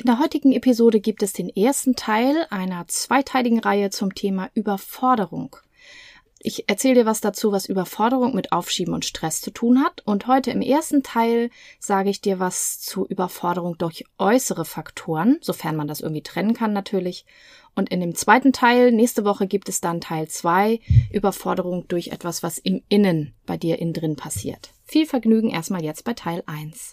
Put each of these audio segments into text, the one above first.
In der heutigen Episode gibt es den ersten Teil einer zweiteiligen Reihe zum Thema Überforderung. Ich erzähle dir was dazu, was Überforderung mit Aufschieben und Stress zu tun hat. Und heute im ersten Teil sage ich dir was zu Überforderung durch äußere Faktoren, sofern man das irgendwie trennen kann natürlich. Und in dem zweiten Teil, nächste Woche gibt es dann Teil zwei Überforderung durch etwas, was im Innen bei dir innen drin passiert. Viel Vergnügen erstmal jetzt bei Teil eins.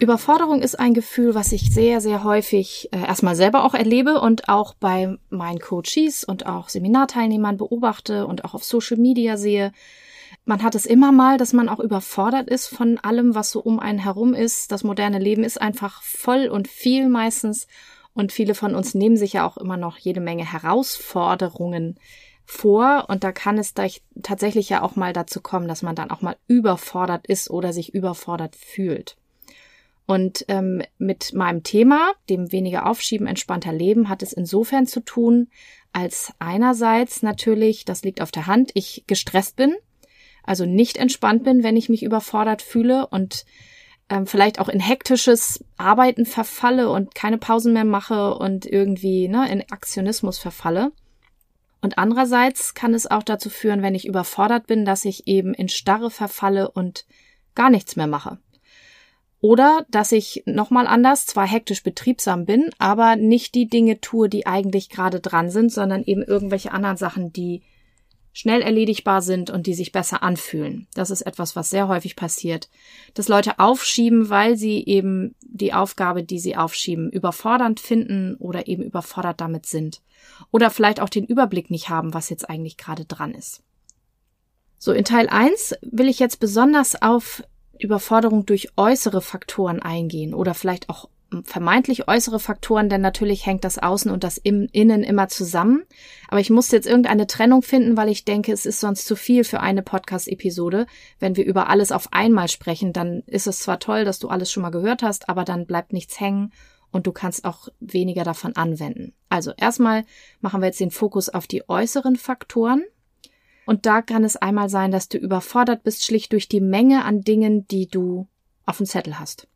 Überforderung ist ein Gefühl, was ich sehr, sehr häufig äh, erstmal selber auch erlebe und auch bei meinen Coaches und auch Seminarteilnehmern beobachte und auch auf Social Media sehe. Man hat es immer mal, dass man auch überfordert ist von allem, was so um einen herum ist. Das moderne Leben ist einfach voll und viel meistens. Und viele von uns nehmen sich ja auch immer noch jede Menge Herausforderungen vor. Und da kann es tatsächlich ja auch mal dazu kommen, dass man dann auch mal überfordert ist oder sich überfordert fühlt. Und ähm, mit meinem Thema, dem weniger Aufschieben, entspannter Leben, hat es insofern zu tun, als einerseits natürlich, das liegt auf der Hand, ich gestresst bin, also nicht entspannt bin, wenn ich mich überfordert fühle und ähm, vielleicht auch in hektisches Arbeiten verfalle und keine Pausen mehr mache und irgendwie ne, in Aktionismus verfalle. Und andererseits kann es auch dazu führen, wenn ich überfordert bin, dass ich eben in Starre verfalle und gar nichts mehr mache. Oder dass ich nochmal anders, zwar hektisch betriebsam bin, aber nicht die Dinge tue, die eigentlich gerade dran sind, sondern eben irgendwelche anderen Sachen, die schnell erledigbar sind und die sich besser anfühlen. Das ist etwas, was sehr häufig passiert, dass Leute aufschieben, weil sie eben die Aufgabe, die sie aufschieben, überfordernd finden oder eben überfordert damit sind. Oder vielleicht auch den Überblick nicht haben, was jetzt eigentlich gerade dran ist. So, in Teil 1 will ich jetzt besonders auf Überforderung durch äußere Faktoren eingehen oder vielleicht auch vermeintlich äußere Faktoren, denn natürlich hängt das Außen und das Innen immer zusammen. Aber ich musste jetzt irgendeine Trennung finden, weil ich denke, es ist sonst zu viel für eine Podcast-Episode. Wenn wir über alles auf einmal sprechen, dann ist es zwar toll, dass du alles schon mal gehört hast, aber dann bleibt nichts hängen und du kannst auch weniger davon anwenden. Also erstmal machen wir jetzt den Fokus auf die äußeren Faktoren. Und da kann es einmal sein, dass du überfordert bist, schlicht durch die Menge an Dingen, die du auf dem Zettel hast.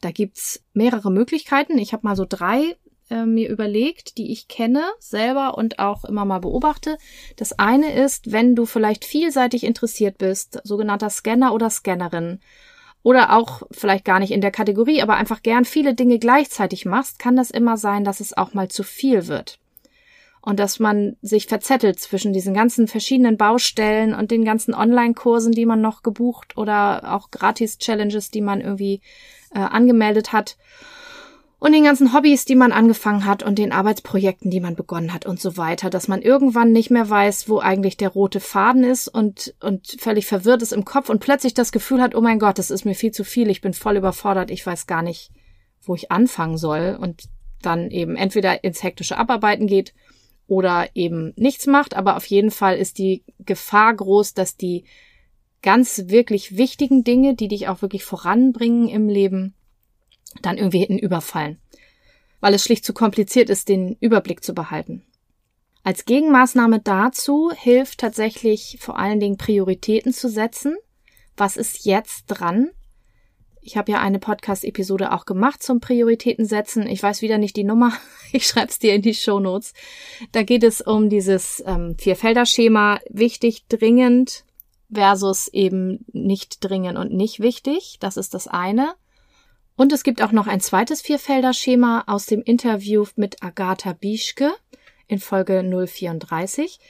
Da gibt's mehrere Möglichkeiten. Ich habe mal so drei äh, mir überlegt, die ich kenne selber und auch immer mal beobachte. Das eine ist, wenn du vielleicht vielseitig interessiert bist, sogenannter Scanner oder Scannerin, oder auch vielleicht gar nicht in der Kategorie, aber einfach gern viele Dinge gleichzeitig machst, kann das immer sein, dass es auch mal zu viel wird und dass man sich verzettelt zwischen diesen ganzen verschiedenen Baustellen und den ganzen Online-Kursen, die man noch gebucht oder auch Gratis-Challenges, die man irgendwie äh, angemeldet hat. Und den ganzen Hobbys, die man angefangen hat und den Arbeitsprojekten, die man begonnen hat und so weiter, dass man irgendwann nicht mehr weiß, wo eigentlich der rote Faden ist und, und völlig verwirrt ist im Kopf und plötzlich das Gefühl hat, oh mein Gott, das ist mir viel zu viel, ich bin voll überfordert, ich weiß gar nicht, wo ich anfangen soll. Und dann eben entweder ins hektische Abarbeiten geht oder eben nichts macht, aber auf jeden Fall ist die Gefahr groß, dass die ganz wirklich wichtigen Dinge, die dich auch wirklich voranbringen im Leben, dann irgendwie hinten überfallen, weil es schlicht zu kompliziert ist, den Überblick zu behalten. Als Gegenmaßnahme dazu hilft tatsächlich vor allen Dingen Prioritäten zu setzen. Was ist jetzt dran? Ich habe ja eine Podcast-Episode auch gemacht zum Prioritäten setzen. Ich weiß wieder nicht die Nummer. Ich schreibe es dir in die Show Notes. Da geht es um dieses ähm, Vierfelder-Schema wichtig, dringend versus eben nicht dringend und nicht wichtig. Das ist das eine. Und es gibt auch noch ein zweites Vierfelder-Schema aus dem Interview mit Agatha Bischke in Folge 034.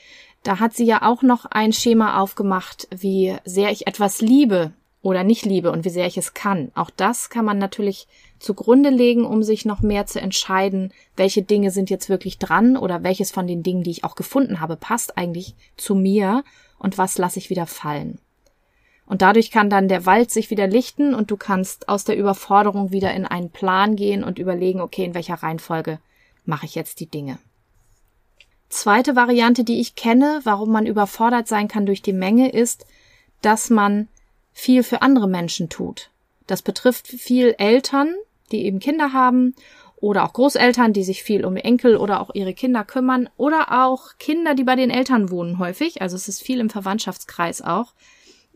Da hat sie ja auch noch ein Schema aufgemacht, wie sehr ich etwas liebe oder nicht liebe und wie sehr ich es kann. Auch das kann man natürlich zugrunde legen, um sich noch mehr zu entscheiden, welche Dinge sind jetzt wirklich dran oder welches von den Dingen, die ich auch gefunden habe, passt eigentlich zu mir und was lasse ich wieder fallen. Und dadurch kann dann der Wald sich wieder lichten und du kannst aus der Überforderung wieder in einen Plan gehen und überlegen, okay, in welcher Reihenfolge mache ich jetzt die Dinge. Zweite Variante, die ich kenne, warum man überfordert sein kann durch die Menge, ist, dass man viel für andere Menschen tut. Das betrifft viel Eltern, die eben Kinder haben oder auch Großeltern, die sich viel um Enkel oder auch ihre Kinder kümmern oder auch Kinder, die bei den Eltern wohnen häufig. Also es ist viel im Verwandtschaftskreis auch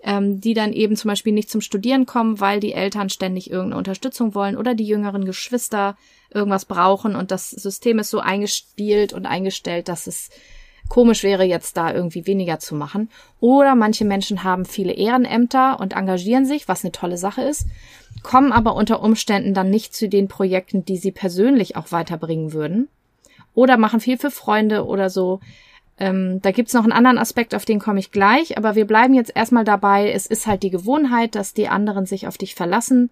ähm, die dann eben zum Beispiel nicht zum Studieren kommen, weil die Eltern ständig irgendeine Unterstützung wollen oder die jüngeren Geschwister irgendwas brauchen und das System ist so eingespielt und eingestellt, dass es komisch wäre, jetzt da irgendwie weniger zu machen. Oder manche Menschen haben viele Ehrenämter und engagieren sich, was eine tolle Sache ist, kommen aber unter Umständen dann nicht zu den Projekten, die sie persönlich auch weiterbringen würden. Oder machen viel für Freunde oder so. Ähm, da gibt's noch einen anderen Aspekt, auf den komme ich gleich, aber wir bleiben jetzt erstmal dabei. Es ist halt die Gewohnheit, dass die anderen sich auf dich verlassen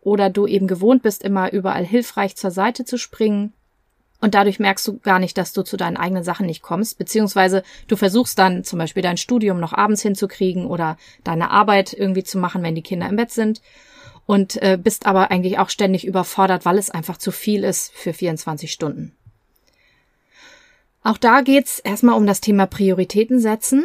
oder du eben gewohnt bist, immer überall hilfreich zur Seite zu springen. Und dadurch merkst du gar nicht, dass du zu deinen eigenen Sachen nicht kommst, beziehungsweise du versuchst dann zum Beispiel dein Studium noch abends hinzukriegen oder deine Arbeit irgendwie zu machen, wenn die Kinder im Bett sind und äh, bist aber eigentlich auch ständig überfordert, weil es einfach zu viel ist für 24 Stunden. Auch da geht's erstmal um das Thema Prioritäten setzen.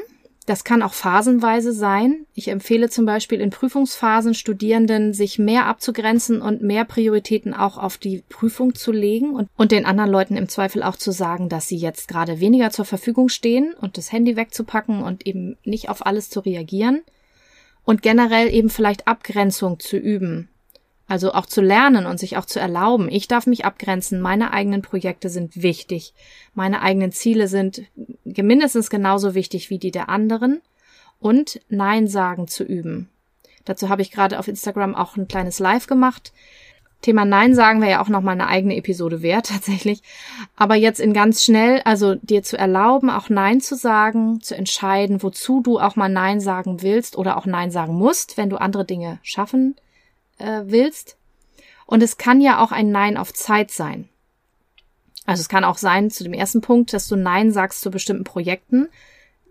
Das kann auch phasenweise sein. Ich empfehle zum Beispiel in Prüfungsphasen Studierenden, sich mehr abzugrenzen und mehr Prioritäten auch auf die Prüfung zu legen und, und den anderen Leuten im Zweifel auch zu sagen, dass sie jetzt gerade weniger zur Verfügung stehen und das Handy wegzupacken und eben nicht auf alles zu reagieren und generell eben vielleicht Abgrenzung zu üben. Also auch zu lernen und sich auch zu erlauben. Ich darf mich abgrenzen. Meine eigenen Projekte sind wichtig. Meine eigenen Ziele sind mindestens genauso wichtig wie die der anderen. Und Nein sagen zu üben. Dazu habe ich gerade auf Instagram auch ein kleines Live gemacht. Thema Nein sagen wäre ja auch nochmal eine eigene Episode wert, tatsächlich. Aber jetzt in ganz schnell, also dir zu erlauben, auch Nein zu sagen, zu entscheiden, wozu du auch mal Nein sagen willst oder auch Nein sagen musst, wenn du andere Dinge schaffen äh, willst. Und es kann ja auch ein Nein auf Zeit sein. Also es kann auch sein zu dem ersten Punkt, dass du Nein sagst zu bestimmten Projekten,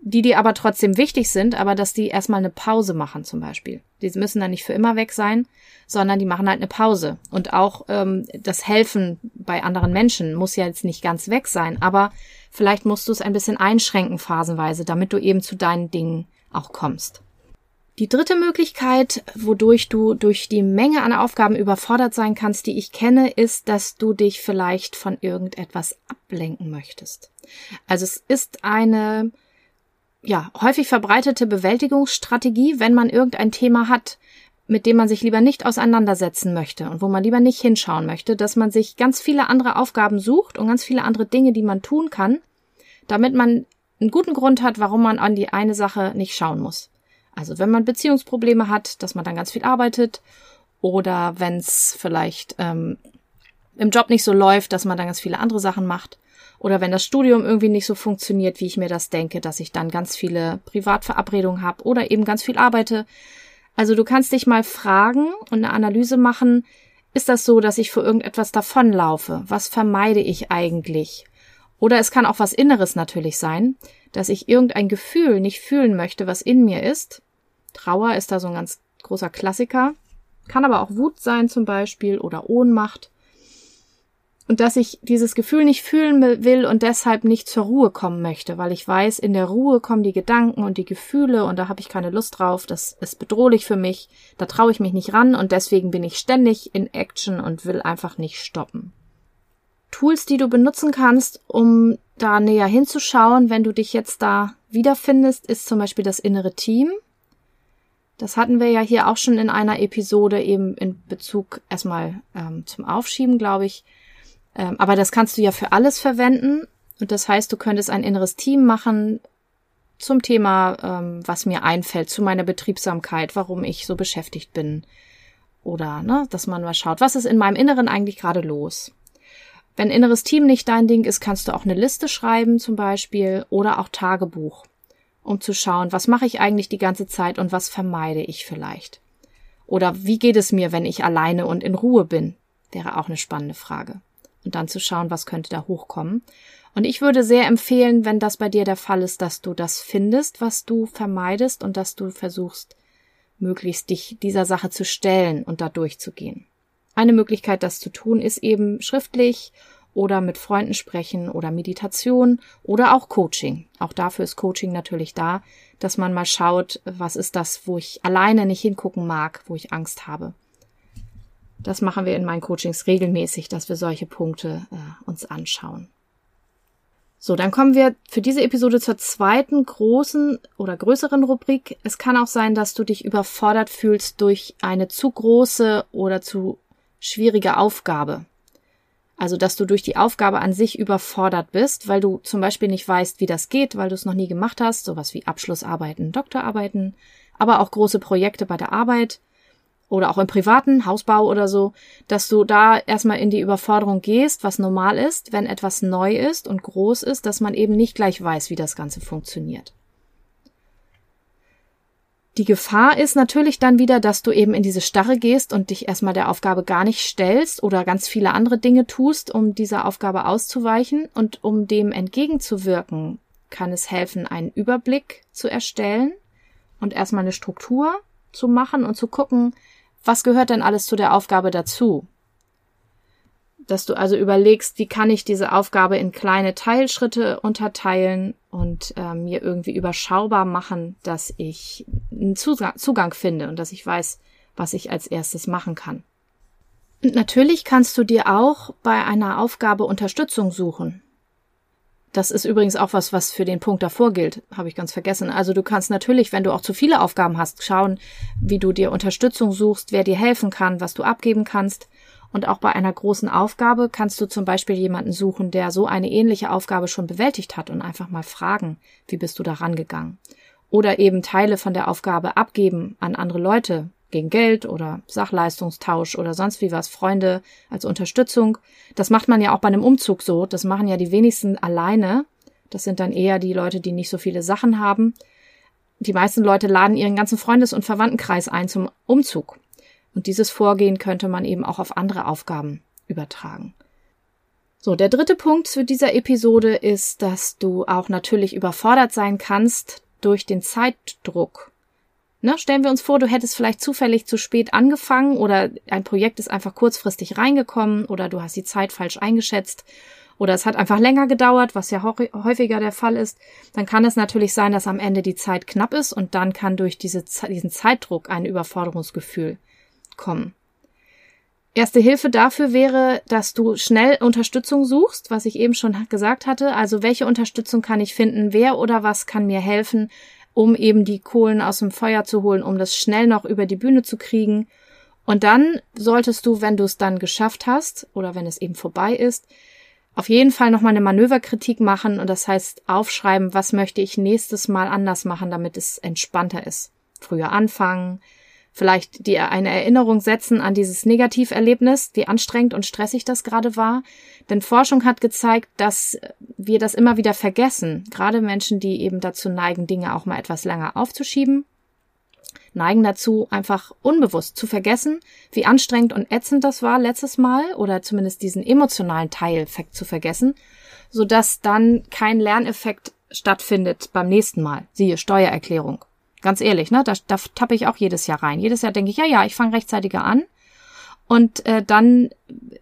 die dir aber trotzdem wichtig sind, aber dass die erstmal eine Pause machen zum Beispiel. Die müssen dann nicht für immer weg sein, sondern die machen halt eine Pause. Und auch ähm, das Helfen bei anderen Menschen muss ja jetzt nicht ganz weg sein, aber vielleicht musst du es ein bisschen einschränken phasenweise, damit du eben zu deinen Dingen auch kommst. Die dritte Möglichkeit, wodurch du durch die Menge an Aufgaben überfordert sein kannst, die ich kenne, ist, dass du dich vielleicht von irgendetwas ablenken möchtest. Also es ist eine ja, häufig verbreitete Bewältigungsstrategie, wenn man irgendein Thema hat, mit dem man sich lieber nicht auseinandersetzen möchte und wo man lieber nicht hinschauen möchte, dass man sich ganz viele andere Aufgaben sucht und ganz viele andere Dinge, die man tun kann, damit man einen guten Grund hat, warum man an die eine Sache nicht schauen muss. Also wenn man Beziehungsprobleme hat, dass man dann ganz viel arbeitet oder wenn es vielleicht ähm, im Job nicht so läuft, dass man dann ganz viele andere Sachen macht oder wenn das Studium irgendwie nicht so funktioniert, wie ich mir das denke, dass ich dann ganz viele Privatverabredungen habe oder eben ganz viel arbeite. Also du kannst dich mal fragen und eine Analyse machen, ist das so, dass ich vor irgendetwas davonlaufe? Was vermeide ich eigentlich? Oder es kann auch was Inneres natürlich sein, dass ich irgendein Gefühl nicht fühlen möchte, was in mir ist, Trauer ist da so ein ganz großer Klassiker. Kann aber auch Wut sein zum Beispiel oder Ohnmacht. Und dass ich dieses Gefühl nicht fühlen will und deshalb nicht zur Ruhe kommen möchte, weil ich weiß, in der Ruhe kommen die Gedanken und die Gefühle und da habe ich keine Lust drauf, das ist bedrohlich für mich, da traue ich mich nicht ran und deswegen bin ich ständig in Action und will einfach nicht stoppen. Tools, die du benutzen kannst, um da näher hinzuschauen, wenn du dich jetzt da wiederfindest, ist zum Beispiel das innere Team. Das hatten wir ja hier auch schon in einer Episode eben in Bezug erstmal ähm, zum Aufschieben, glaube ich. Ähm, aber das kannst du ja für alles verwenden. Und das heißt, du könntest ein inneres Team machen zum Thema, ähm, was mir einfällt, zu meiner Betriebsamkeit, warum ich so beschäftigt bin. Oder, ne, dass man mal schaut, was ist in meinem Inneren eigentlich gerade los? Wenn inneres Team nicht dein Ding ist, kannst du auch eine Liste schreiben zum Beispiel oder auch Tagebuch um zu schauen, was mache ich eigentlich die ganze Zeit und was vermeide ich vielleicht. Oder wie geht es mir, wenn ich alleine und in Ruhe bin? Wäre auch eine spannende Frage. Und dann zu schauen, was könnte da hochkommen. Und ich würde sehr empfehlen, wenn das bei dir der Fall ist, dass du das findest, was du vermeidest und dass du versuchst, möglichst dich dieser Sache zu stellen und da durchzugehen. Eine Möglichkeit, das zu tun, ist eben schriftlich oder mit Freunden sprechen oder Meditation oder auch Coaching. Auch dafür ist Coaching natürlich da, dass man mal schaut, was ist das, wo ich alleine nicht hingucken mag, wo ich Angst habe. Das machen wir in meinen Coachings regelmäßig, dass wir solche Punkte äh, uns anschauen. So, dann kommen wir für diese Episode zur zweiten großen oder größeren Rubrik. Es kann auch sein, dass du dich überfordert fühlst durch eine zu große oder zu schwierige Aufgabe. Also, dass du durch die Aufgabe an sich überfordert bist, weil du zum Beispiel nicht weißt, wie das geht, weil du es noch nie gemacht hast, sowas wie Abschlussarbeiten, Doktorarbeiten, aber auch große Projekte bei der Arbeit oder auch im privaten Hausbau oder so, dass du da erstmal in die Überforderung gehst, was normal ist, wenn etwas neu ist und groß ist, dass man eben nicht gleich weiß, wie das Ganze funktioniert. Die Gefahr ist natürlich dann wieder, dass du eben in diese Starre gehst und dich erstmal der Aufgabe gar nicht stellst oder ganz viele andere Dinge tust, um dieser Aufgabe auszuweichen und um dem entgegenzuwirken, kann es helfen, einen Überblick zu erstellen und erstmal eine Struktur zu machen und zu gucken, was gehört denn alles zu der Aufgabe dazu? Dass du also überlegst, wie kann ich diese Aufgabe in kleine Teilschritte unterteilen und äh, mir irgendwie überschaubar machen, dass ich einen Zugang, Zugang finde und dass ich weiß, was ich als erstes machen kann. Und natürlich kannst du dir auch bei einer Aufgabe Unterstützung suchen. Das ist übrigens auch was, was für den Punkt davor gilt, habe ich ganz vergessen. Also du kannst natürlich, wenn du auch zu viele Aufgaben hast, schauen, wie du dir Unterstützung suchst, wer dir helfen kann, was du abgeben kannst. Und auch bei einer großen Aufgabe kannst du zum Beispiel jemanden suchen, der so eine ähnliche Aufgabe schon bewältigt hat und einfach mal fragen, wie bist du da rangegangen. Oder eben Teile von der Aufgabe abgeben an andere Leute, gegen Geld oder Sachleistungstausch oder sonst wie was, Freunde als Unterstützung. Das macht man ja auch bei einem Umzug so. Das machen ja die wenigsten alleine. Das sind dann eher die Leute, die nicht so viele Sachen haben. Die meisten Leute laden ihren ganzen Freundes- und Verwandtenkreis ein zum Umzug. Und dieses Vorgehen könnte man eben auch auf andere Aufgaben übertragen. So, der dritte Punkt zu dieser Episode ist, dass du auch natürlich überfordert sein kannst durch den Zeitdruck Ne, stellen wir uns vor, du hättest vielleicht zufällig zu spät angefangen oder ein Projekt ist einfach kurzfristig reingekommen oder du hast die Zeit falsch eingeschätzt oder es hat einfach länger gedauert, was ja häufiger der Fall ist, dann kann es natürlich sein, dass am Ende die Zeit knapp ist und dann kann durch diese, diesen Zeitdruck ein Überforderungsgefühl kommen. Erste Hilfe dafür wäre, dass du schnell Unterstützung suchst, was ich eben schon gesagt hatte. Also welche Unterstützung kann ich finden? Wer oder was kann mir helfen, um eben die Kohlen aus dem Feuer zu holen, um das schnell noch über die Bühne zu kriegen. Und dann solltest du, wenn du es dann geschafft hast oder wenn es eben vorbei ist, auf jeden Fall nochmal eine Manöverkritik machen und das heißt aufschreiben, was möchte ich nächstes Mal anders machen, damit es entspannter ist. Früher anfangen, vielleicht dir eine Erinnerung setzen an dieses Negativerlebnis, wie anstrengend und stressig das gerade war. Denn Forschung hat gezeigt, dass wir das immer wieder vergessen. Gerade Menschen, die eben dazu neigen, Dinge auch mal etwas länger aufzuschieben, neigen dazu, einfach unbewusst zu vergessen, wie anstrengend und ätzend das war letztes Mal oder zumindest diesen emotionalen Teil zu vergessen, sodass dann kein Lerneffekt stattfindet beim nächsten Mal. Siehe Steuererklärung. Ganz ehrlich, ne? Da, da tappe ich auch jedes Jahr rein. Jedes Jahr denke ich, ja, ja, ich fange rechtzeitiger an. Und äh, dann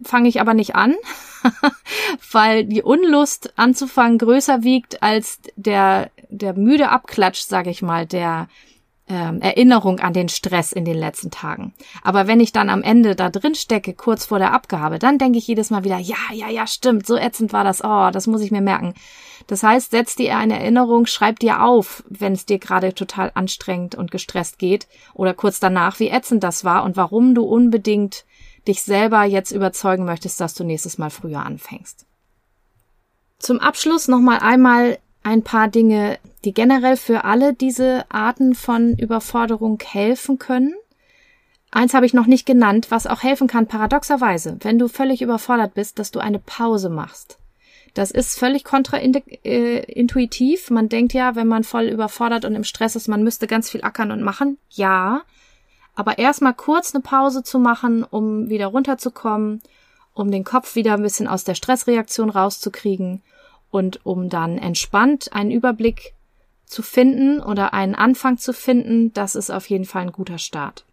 fange ich aber nicht an, weil die Unlust anzufangen größer wiegt als der, der müde Abklatsch, sage ich mal, der ähm, Erinnerung an den Stress in den letzten Tagen. Aber wenn ich dann am Ende da drin stecke, kurz vor der Abgabe, dann denke ich jedes Mal wieder, ja, ja, ja, stimmt, so ätzend war das, oh, das muss ich mir merken. Das heißt, setz dir eine Erinnerung, schreib dir auf, wenn es dir gerade total anstrengend und gestresst geht oder kurz danach, wie ätzend das war und warum du unbedingt dich selber jetzt überzeugen möchtest, dass du nächstes Mal früher anfängst. Zum Abschluss nochmal einmal ein paar Dinge, die generell für alle diese Arten von Überforderung helfen können. Eins habe ich noch nicht genannt, was auch helfen kann, paradoxerweise, wenn du völlig überfordert bist, dass du eine Pause machst. Das ist völlig kontraintuitiv. Man denkt ja, wenn man voll überfordert und im Stress ist, man müsste ganz viel ackern und machen. Ja. Aber erstmal kurz eine Pause zu machen, um wieder runterzukommen, um den Kopf wieder ein bisschen aus der Stressreaktion rauszukriegen und um dann entspannt einen Überblick zu finden oder einen Anfang zu finden, das ist auf jeden Fall ein guter Start.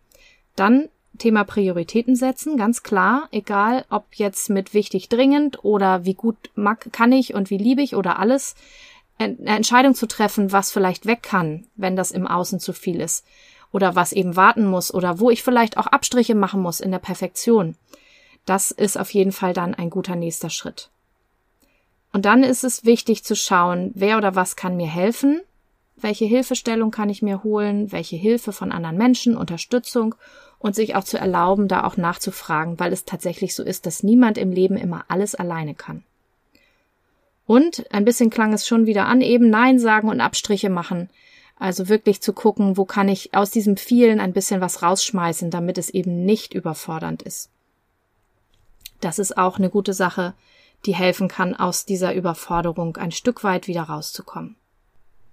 Dann Thema Prioritäten setzen, ganz klar, egal ob jetzt mit wichtig dringend oder wie gut mag, kann ich und wie liebe ich oder alles, eine Entscheidung zu treffen, was vielleicht weg kann, wenn das im Außen zu viel ist oder was eben warten muss oder wo ich vielleicht auch Abstriche machen muss in der Perfektion. Das ist auf jeden Fall dann ein guter nächster Schritt. Und dann ist es wichtig zu schauen, wer oder was kann mir helfen, welche Hilfestellung kann ich mir holen, welche Hilfe von anderen Menschen, Unterstützung und sich auch zu erlauben, da auch nachzufragen, weil es tatsächlich so ist, dass niemand im Leben immer alles alleine kann. Und ein bisschen klang es schon wieder an, eben Nein sagen und Abstriche machen. Also wirklich zu gucken, wo kann ich aus diesem vielen ein bisschen was rausschmeißen, damit es eben nicht überfordernd ist. Das ist auch eine gute Sache, die helfen kann, aus dieser Überforderung ein Stück weit wieder rauszukommen.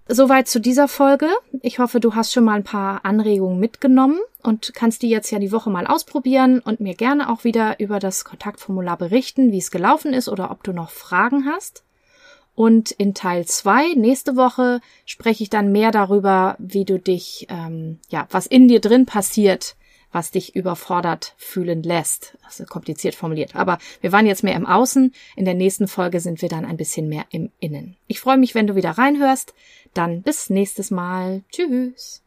Soweit zu dieser Folge. Ich hoffe, du hast schon mal ein paar Anregungen mitgenommen und kannst die jetzt ja die Woche mal ausprobieren und mir gerne auch wieder über das Kontaktformular berichten, wie es gelaufen ist oder ob du noch Fragen hast. Und in Teil zwei nächste Woche spreche ich dann mehr darüber, wie du dich, ähm, ja, was in dir drin passiert, was dich überfordert fühlen lässt. Das ist kompliziert formuliert. Aber wir waren jetzt mehr im Außen. In der nächsten Folge sind wir dann ein bisschen mehr im Innen. Ich freue mich, wenn du wieder reinhörst. Dann bis nächstes Mal. Tschüss.